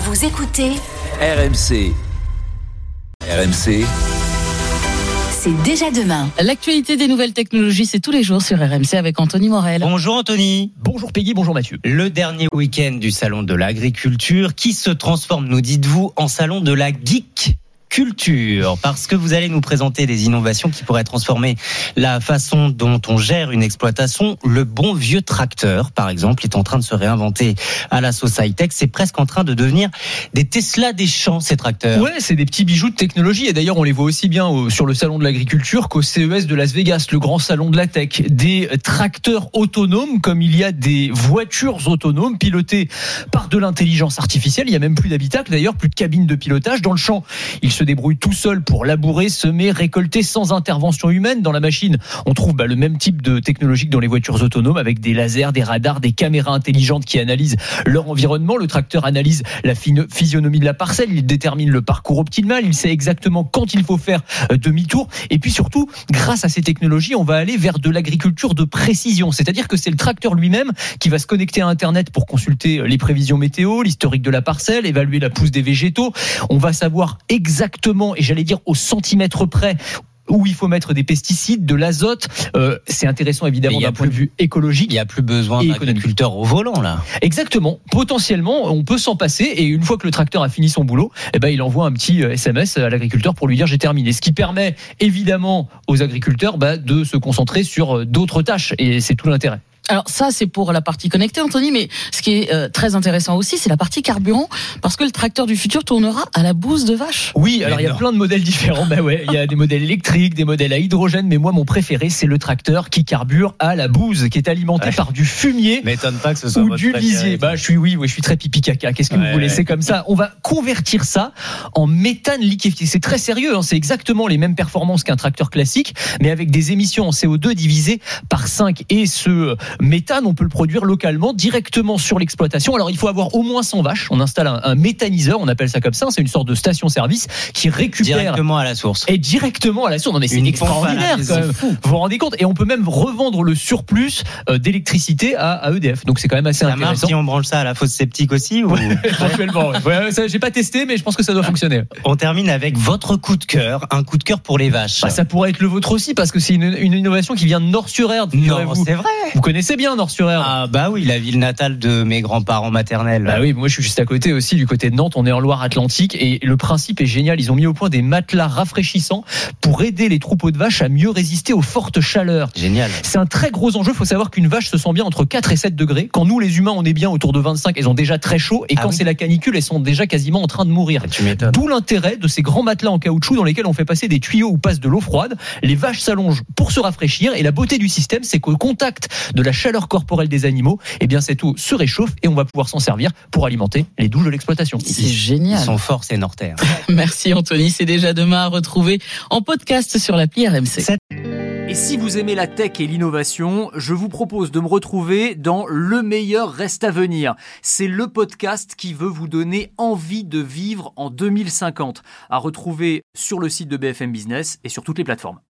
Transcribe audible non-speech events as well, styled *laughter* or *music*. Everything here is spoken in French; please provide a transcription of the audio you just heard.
Vous écoutez RMC. RMC, C'est déjà demain. L'actualité des nouvelles technologies, c'est tous les jours sur RMC avec Anthony Morel. Bonjour Anthony. Bonjour Peggy, bonjour Mathieu. Le dernier week-end du salon de l'agriculture qui se transforme, nous dites-vous, en salon de la geek? Culture parce que vous allez nous présenter des innovations qui pourraient transformer la façon dont on gère une exploitation. Le bon vieux tracteur, par exemple, est en train de se réinventer à la sauce high-tech. C'est presque en train de devenir des Tesla des champs, ces tracteurs. Ouais, c'est des petits bijoux de technologie et d'ailleurs on les voit aussi bien sur le salon de l'agriculture qu'au CES de Las Vegas, le grand salon de la tech. Des tracteurs autonomes comme il y a des voitures autonomes pilotées par de l'intelligence artificielle. Il y a même plus d'habitacle d'ailleurs, plus de cabine de pilotage. Dans le champ, il se débrouille tout seul pour labourer, semer, récolter sans intervention humaine. Dans la machine, on trouve bah, le même type de technologie que dans les voitures autonomes avec des lasers, des radars, des caméras intelligentes qui analysent leur environnement. Le tracteur analyse la physionomie de la parcelle, il détermine le parcours optimal, il sait exactement quand il faut faire euh, demi-tour. Et puis surtout, grâce à ces technologies, on va aller vers de l'agriculture de précision. C'est-à-dire que c'est le tracteur lui-même qui va se connecter à Internet pour consulter euh, les prévisions météo, l'historique de la parcelle, évaluer la pousse des végétaux. On va savoir exactement, et j'allais dire au centimètre près, où il faut mettre des pesticides, de l'azote. Euh, c'est intéressant évidemment d'un point de vue écologique. Il n'y a plus besoin Et d'agriculteurs au volant, là. Exactement. Potentiellement, on peut s'en passer et une fois que le tracteur a fini son boulot, eh ben, il envoie un petit euh, SMS à l'agriculteur pour lui dire j'ai terminé. Ce qui permet évidemment aux agriculteurs bah, de se concentrer sur euh, d'autres tâches et c'est tout l'intérêt. Alors ça, c'est pour la partie connectée, Anthony, mais ce qui est euh, très intéressant aussi, c'est la partie carburant, parce que le tracteur du futur tournera à la bouse de vache. Oui, alors il y a plein de modèles différents. Bah ouais, il y a des modèles électriques, des modèles à hydrogène, mais moi mon préféré c'est le tracteur qui carbure à la bouse, qui est alimenté Ouais. par du fumier. M'étonne pas que ce soit ou du lisier. Bah, je suis oui, oui, je suis très pipi caca. Qu'est-ce que Ouais, vous voulez? ouais. C'est comme ça. On va convertir ça en méthane liquéfié. C'est très sérieux. hein. C'est exactement les mêmes performances qu'un tracteur classique, mais avec des émissions en CO2 divisées par 5. Et ce méthane, on peut le produire localement, directement sur l'exploitation. Alors, il faut avoir au moins 100 vaches. On installe un, un méthaniseur, on appelle ça comme ça. C'est une sorte de station-service qui récupère Directement à la source. et directement à la source. Non, mais c'est extraordinaire quand même. Vous vous rendez compte? Et on peut même revendre le surplus euh, d'électricité à, à EDF. Donc c'est quand même assez Ça marche intéressant. si on branche ça à la fosse septique aussi ou... *laughs* Éventuellement, ouais. J'ai pas testé, mais je pense que ça doit fonctionner. On termine avec votre coup de cœur, un coup de cœur pour les vaches. Bah, ça pourrait être le vôtre aussi, parce que c'est une, une innovation qui vient de Nord-sur-Erdre. non, c'est vrai. Vous connaissez bien Nord-sur-Erdre Ah bah oui, la ville natale de mes grands-parents maternels. Bah oui, moi je suis juste à côté aussi, du côté de Nantes, on est en Loire-Atlantique et le principe est génial. Ils ont mis au point des matelas rafraîchissants pour aider les troupeaux de vaches à mieux résister aux fortes chaleurs. Génial. C'est un très gros enjeu. Il faut savoir qu'une vache se sent bien entre 4 et 7 degrés. Quand nous, les humains, on est bien autour de 25, elles ont déjà très chaud. Et Ah quand oui. c'est la canicule, elles sont déjà quasiment en train de mourir. Tu m'étonnes. D'où l'intérêt de ces grands matelas en caoutchouc dans lesquels on fait passer des tuyaux où passe de l'eau froide. Les vaches s'allongent pour se rafraîchir et la beauté du système, c'est qu'au contact de la chaleur corporelle des animaux, eh bien cette eau se réchauffe et on va pouvoir s'en servir pour alimenter les douches de l'exploitation. C'est Ils génial. sont forts, ces Norterres. *laughs* Merci Anthony, c'est déjà demain à retrouver en podcast sur l'appli RMC. Et si vous aimez la tech et l'innovation, je vous propose de me retrouver dans Le meilleur reste à venir. C'est le podcast qui veut vous donner envie de vivre en 2050, à retrouver sur le site de BFM Business et sur toutes les plateformes.